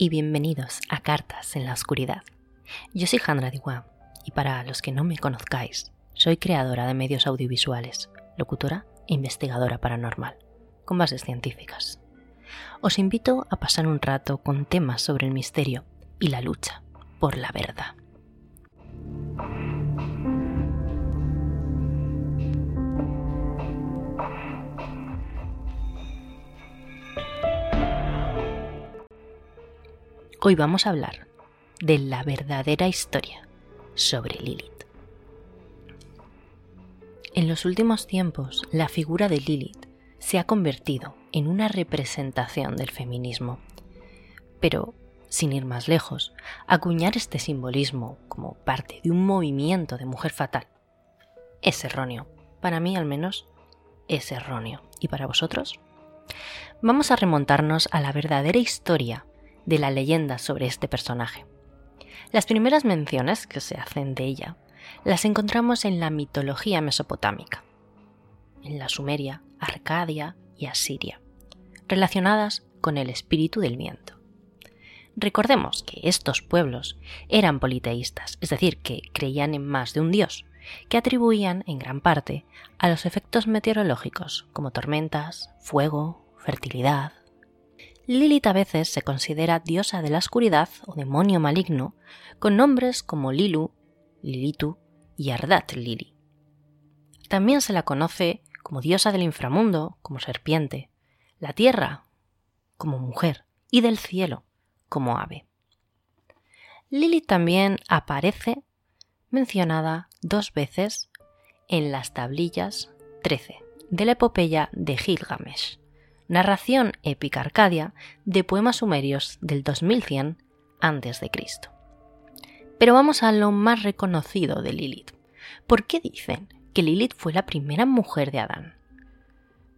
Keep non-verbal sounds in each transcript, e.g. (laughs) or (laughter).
y bienvenidos a Cartas en la Oscuridad. Yo soy Jandra Diwa y para los que no me conozcáis, soy creadora de medios audiovisuales, locutora e investigadora paranormal, con bases científicas. Os invito a pasar un rato con temas sobre el misterio y la lucha por la verdad. Hoy vamos a hablar de la verdadera historia sobre Lilith. En los últimos tiempos, la figura de Lilith se ha convertido en una representación del feminismo. Pero, sin ir más lejos, acuñar este simbolismo como parte de un movimiento de mujer fatal es erróneo. Para mí, al menos, es erróneo. ¿Y para vosotros? Vamos a remontarnos a la verdadera historia de la leyenda sobre este personaje. Las primeras menciones que se hacen de ella las encontramos en la mitología mesopotámica, en la Sumeria, Arcadia y Asiria, relacionadas con el espíritu del viento. Recordemos que estos pueblos eran politeístas, es decir, que creían en más de un dios, que atribuían en gran parte a los efectos meteorológicos como tormentas, fuego, fertilidad, Lilith a veces se considera diosa de la oscuridad o demonio maligno, con nombres como Lilu, Lilitu y Ardat Lili. También se la conoce como diosa del inframundo, como serpiente, la tierra, como mujer, y del cielo, como ave. Lilith también aparece mencionada dos veces en las tablillas 13 de la epopeya de Gilgamesh narración épica arcadia de poemas sumerios del 2100 a.C. Pero vamos a lo más reconocido de Lilith. ¿Por qué dicen que Lilith fue la primera mujer de Adán?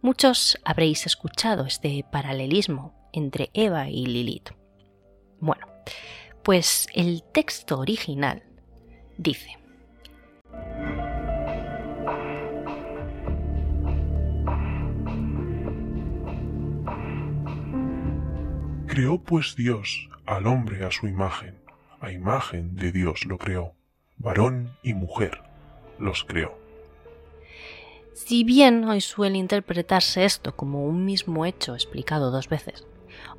Muchos habréis escuchado este paralelismo entre Eva y Lilith. Bueno, pues el texto original dice, Creó pues Dios al hombre a su imagen, a imagen de Dios lo creó, varón y mujer los creó. Si bien hoy suele interpretarse esto como un mismo hecho explicado dos veces,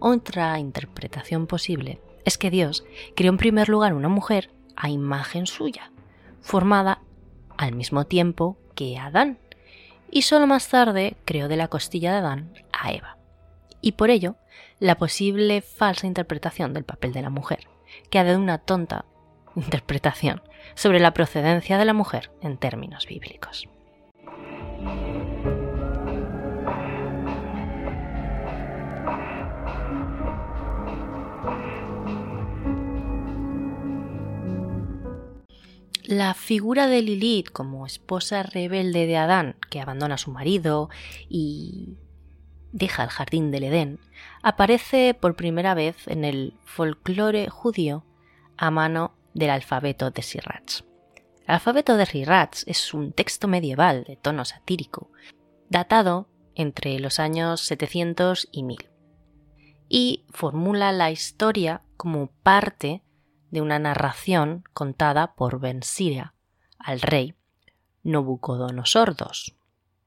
otra interpretación posible es que Dios creó en primer lugar una mujer a imagen suya, formada al mismo tiempo que Adán, y solo más tarde creó de la costilla de Adán a Eva y por ello la posible falsa interpretación del papel de la mujer, que ha dado una tonta (laughs) interpretación sobre la procedencia de la mujer en términos bíblicos. La figura de Lilith como esposa rebelde de Adán, que abandona a su marido y deja el jardín del Edén, aparece por primera vez en el folclore judío a mano del alfabeto de Sirach. El alfabeto de Sirach es un texto medieval de tono satírico, datado entre los años 700 y 1000, y formula la historia como parte de una narración contada por Ben al rey Nabucodonosor II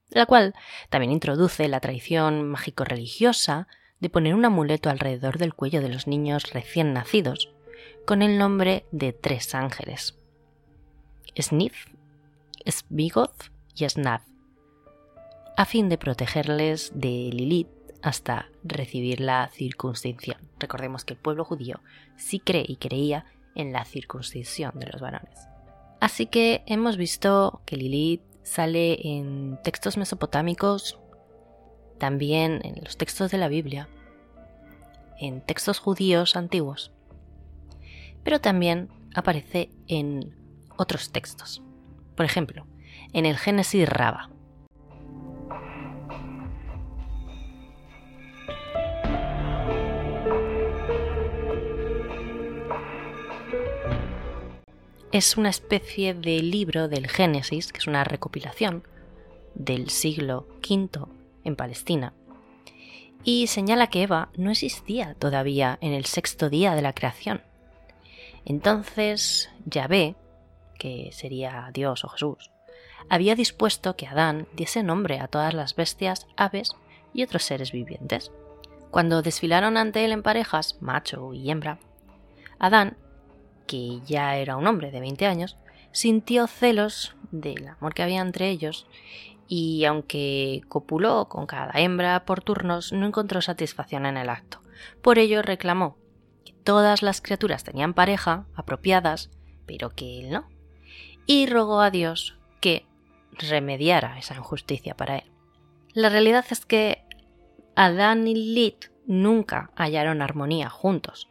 la cual también introduce la tradición mágico-religiosa de poner un amuleto alrededor del cuello de los niños recién nacidos, con el nombre de tres ángeles: Snif, Svigoth y Snav, a fin de protegerles de Lilith hasta recibir la circuncisión. Recordemos que el pueblo judío sí cree y creía en la circuncisión de los varones. Así que hemos visto que Lilith sale en textos mesopotámicos, también en los textos de la Biblia. en textos judíos antiguos, pero también aparece en otros textos. Por ejemplo, en el Génesis Raba. Es una especie de libro del Génesis, que es una recopilación del siglo V en Palestina, y señala que Eva no existía todavía en el sexto día de la creación. Entonces Yahvé, que sería Dios o Jesús, había dispuesto que Adán diese nombre a todas las bestias, aves y otros seres vivientes. Cuando desfilaron ante él en parejas, macho y hembra, Adán, que ya era un hombre de 20 años, sintió celos del amor que había entre ellos y aunque copuló con cada hembra por turnos, no encontró satisfacción en el acto. Por ello reclamó que todas las criaturas tenían pareja apropiadas, pero que él no, y rogó a Dios que remediara esa injusticia para él. La realidad es que Adán y Lilith nunca hallaron armonía juntos,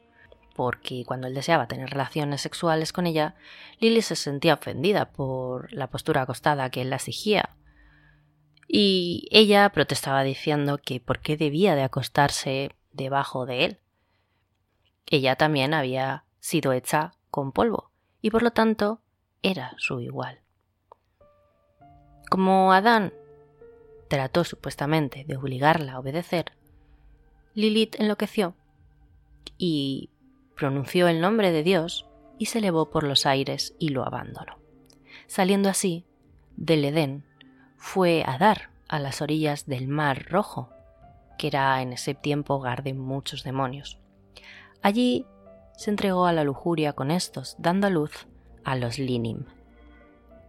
porque cuando él deseaba tener relaciones sexuales con ella, Lilith se sentía ofendida por la postura acostada que él la exigía, y ella protestaba diciendo que por qué debía de acostarse debajo de él. Ella también había sido hecha con polvo, y por lo tanto era su igual. Como Adán trató supuestamente de obligarla a obedecer, Lilith enloqueció y pronunció el nombre de Dios y se elevó por los aires y lo abandonó. Saliendo así del Edén, fue a dar a las orillas del Mar Rojo, que era en ese tiempo hogar de muchos demonios. Allí se entregó a la lujuria con estos, dando a luz a los Linim,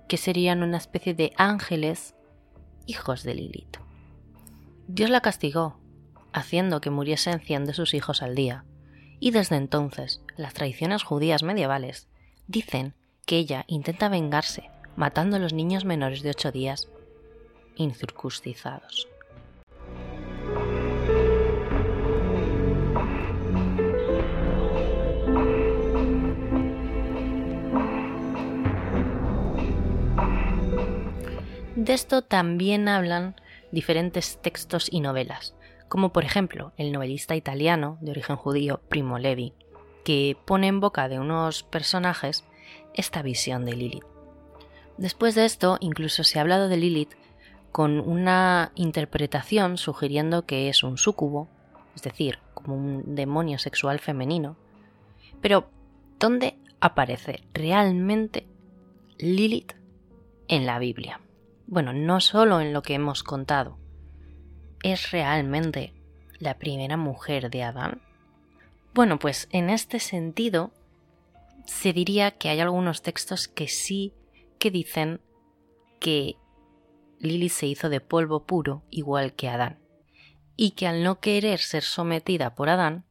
que serían una especie de ángeles hijos de Lilith. Dios la castigó, haciendo que muriesen cien de sus hijos al día, y desde entonces las tradiciones judías medievales dicen que ella intenta vengarse matando a los niños menores de ocho días incircuncidados. De esto también hablan diferentes textos y novelas, como por ejemplo el novelista italiano de origen judío Primo Levi, que pone en boca de unos personajes esta visión de Lilith. Después de esto, incluso se ha hablado de Lilith con una interpretación sugiriendo que es un súcubo, es decir, como un demonio sexual femenino. Pero, ¿dónde aparece realmente Lilith en la Biblia? bueno, no solo en lo que hemos contado, ¿es realmente la primera mujer de Adán? Bueno, pues en este sentido se diría que hay algunos textos que sí que dicen que Lili se hizo de polvo puro igual que Adán, y que al no querer ser sometida por Adán,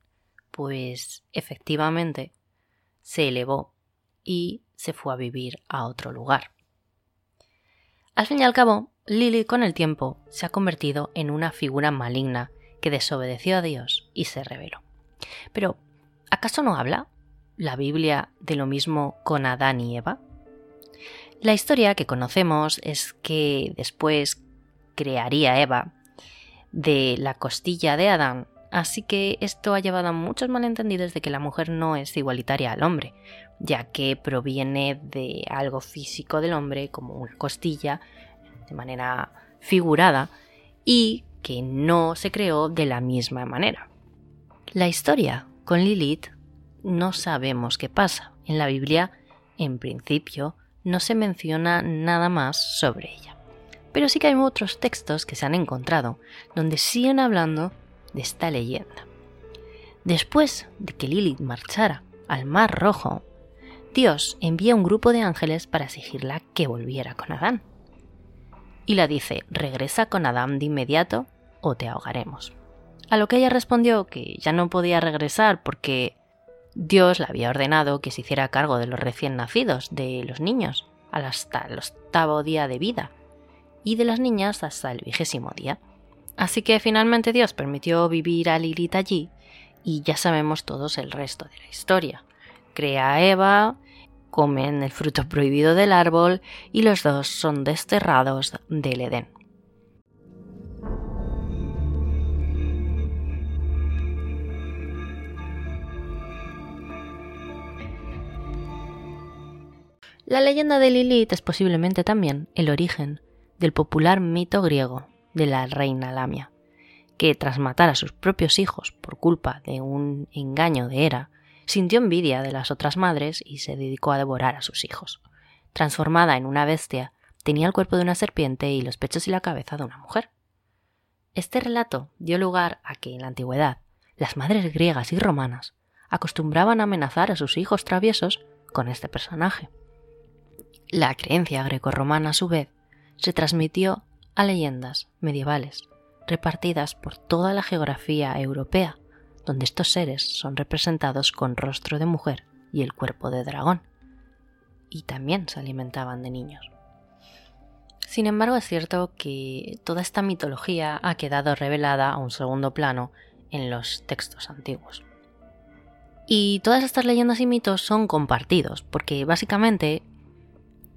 pues efectivamente se elevó y se fue a vivir a otro lugar. Al fin y al cabo, Lily con el tiempo se ha convertido en una figura maligna que desobedeció a Dios y se rebeló. Pero, ¿acaso no habla la Biblia de lo mismo con Adán y Eva? La historia que conocemos es que después crearía Eva de la costilla de Adán, así que esto ha llevado a muchos malentendidos de que la mujer no es igualitaria al hombre, ya que proviene de algo físico del hombre, como una costilla, de manera figurada, y que no se creó de la misma manera. La historia con Lilith no sabemos qué pasa. En la Biblia, en principio, no se menciona nada más sobre ella. Pero sí que hay otros textos que se han encontrado donde siguen hablando de esta leyenda. Después de que Lilith marchara al Mar Rojo Dios envía un grupo de ángeles para exigirla que volviera con Adán. Y la dice, regresa con Adán de inmediato o te ahogaremos. A lo que ella respondió que ya no podía regresar porque Dios le había ordenado que se hiciera cargo de los recién nacidos, de los niños, hasta el octavo día de vida, y de las niñas hasta el vigésimo día. Así que finalmente Dios permitió vivir a Lilith allí Y ya sabemos todos el resto de la historia. Crea a Eva, comen el fruto prohibido del árbol y los dos son desterrados del Edén. La leyenda de Lilith es posiblemente también el origen del popular mito griego de la reina Lamia, que tras matar a sus propios hijos por culpa de un engaño de Hera, sintió envidia de las otras madres y se dedicó a devorar a sus hijos. Transformada en una bestia, tenía el cuerpo de una serpiente y los pechos y la cabeza de una mujer. Este relato dio lugar a que en la antigüedad las madres griegas y romanas acostumbraban a amenazar a sus hijos traviesos con este personaje. La creencia grecorromana, a su vez, se transmitió a leyendas medievales repartidas por toda la geografía europea, donde estos seres son representados con rostro de mujer y el cuerpo de dragón, y también se alimentaban de niños. Sin embargo, es cierto que toda esta mitología ha quedado revelada a un segundo plano en los textos antiguos. Y todas estas leyendas y mitos son compartidos, porque básicamente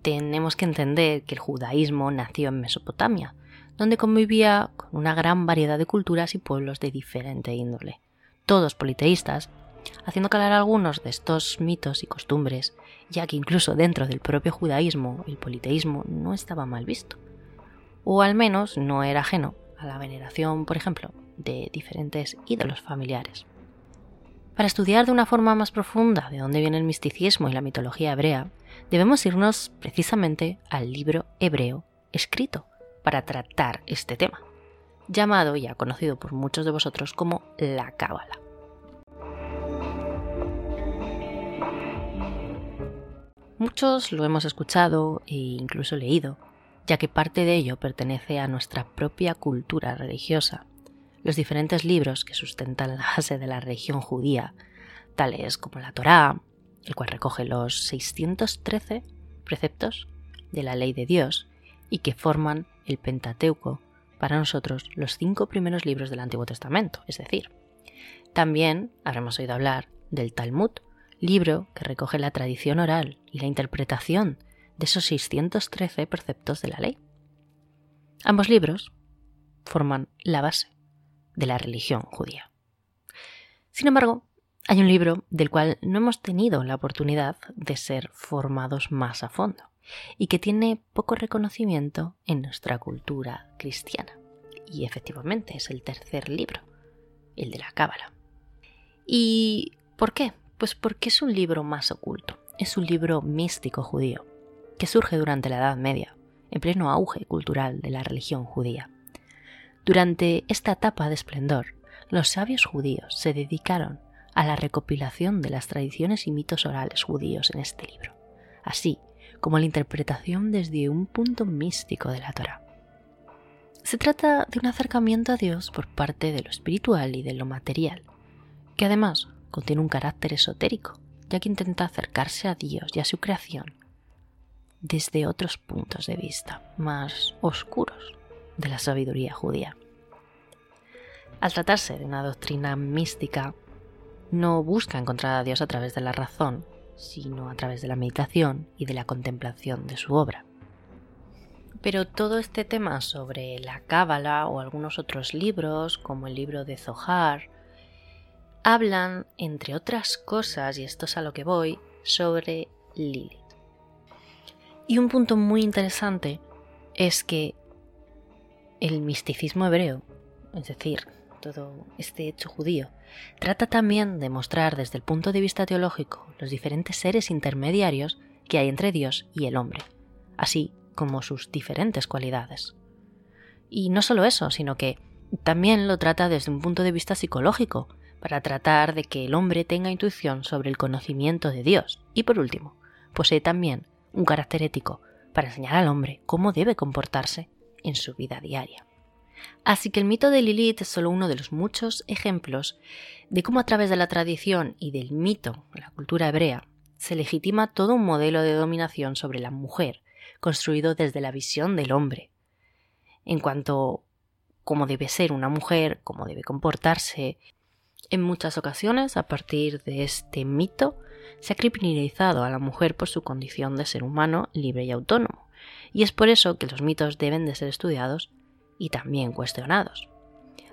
tenemos que entender que el judaísmo nació en Mesopotamia, donde convivía con una gran variedad de culturas y pueblos de diferente índole, todos politeístas, haciendo calar algunos de estos mitos y costumbres, ya que incluso dentro del propio judaísmo el politeísmo no estaba mal visto, o al menos no era ajeno a la veneración, por ejemplo, de diferentes ídolos familiares. Para estudiar de una forma más profunda de dónde viene el misticismo y la mitología hebrea, debemos irnos precisamente al libro hebreo escrito para tratar este tema, llamado ya conocido por muchos de vosotros como la Cábala. Muchos lo hemos escuchado e incluso leído, ya que parte de ello pertenece a nuestra propia cultura religiosa los diferentes libros que sustentan la base de la religión judía, tales como la Torá, el cual recoge los 613 preceptos de la ley de Dios y que forman el Pentateuco, para nosotros los cinco primeros libros del Antiguo Testamento, es decir, también habremos oído hablar del Talmud, libro que recoge la tradición oral y la interpretación de esos 613 preceptos de la ley. Ambos libros forman la base de la religión judía. Sin embargo, hay un libro del cual no hemos tenido la oportunidad de ser formados más a fondo y que tiene poco reconocimiento en nuestra cultura cristiana. Y efectivamente es el tercer libro, el de la Cábala. ¿Y por qué? Pues porque es un libro más oculto, es un libro místico judío, que surge durante la Edad Media, en pleno auge cultural de la religión judía. Durante esta etapa de esplendor, los sabios judíos se dedicaron a la recopilación de las tradiciones y mitos orales judíos en este libro, así como la interpretación desde un punto místico de la Torah. Se trata de un acercamiento a Dios por parte de lo espiritual y de lo material, que además contiene un carácter esotérico, ya que intenta acercarse a Dios y a su creación desde otros puntos de vista más oscuros de la sabiduría judía. Al tratarse de una doctrina mística, no busca encontrar a Dios a través de la razón, sino a través de la meditación y de la contemplación de su obra. Pero todo este tema sobre la Cábala o algunos otros libros, como el libro de Zohar, hablan, entre otras cosas, y esto es a lo que voy, sobre Lilith. Y un punto muy interesante es que el misticismo hebreo, es decir, todo este hecho judío, trata también de mostrar desde el punto de vista teológico los diferentes seres intermediarios que hay entre Dios y el hombre, así como sus diferentes cualidades. Y no solo eso, sino que también lo trata desde un punto de vista psicológico, para tratar de que el hombre tenga intuición sobre el conocimiento de Dios. Y por último, posee también un carácter ético para enseñar al hombre cómo debe comportarse en su vida diaria. Así que el mito de Lilith es solo uno de los muchos ejemplos de cómo a través de la tradición y del mito la cultura hebrea se legitima todo un modelo de dominación sobre la mujer, construido desde la visión del hombre. En cuanto cómo debe ser una mujer, cómo debe comportarse, En muchas ocasiones, a partir de este mito, se ha criminalizado a la mujer por su condición de ser humano libre y autónomo, y es por eso que los mitos deben de ser estudiados y también cuestionados.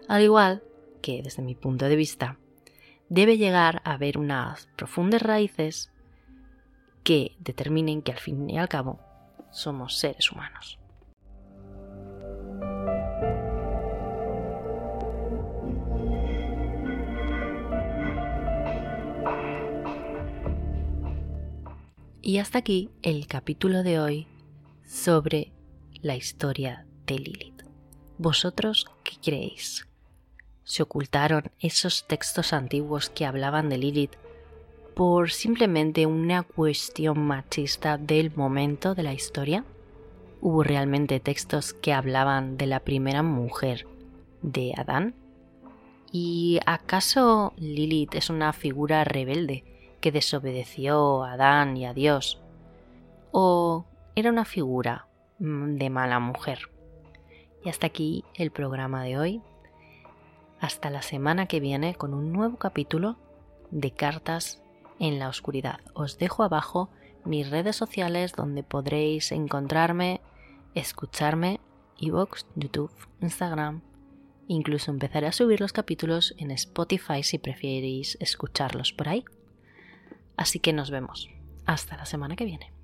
Al igual que, desde mi punto de vista, debe llegar a haber unas profundas raíces que determinen que al fin y al cabo somos seres humanos. Y hasta aquí el capítulo de hoy sobre la historia de Lilith. ¿Vosotros qué creéis? ¿Se ocultaron esos textos antiguos que hablaban de Lilith por simplemente una cuestión machista del momento de la historia? ¿Hubo realmente textos que hablaban de la primera mujer de Adán? ¿Y acaso Lilith es una figura rebelde que desobedeció a Adán y a Dios? ¿O era una figura mm, de mala mujer? Y hasta aquí el programa de hoy. Hasta la semana que viene con un nuevo capítulo de Cartas en la Oscuridad. Os dejo abajo mis redes sociales donde podréis encontrarme, escucharme, Evox, YouTube, Instagram. Incluso empezaré a subir los capítulos en Spotify si preferís escucharlos por ahí. Así que nos vemos. Hasta la semana que viene.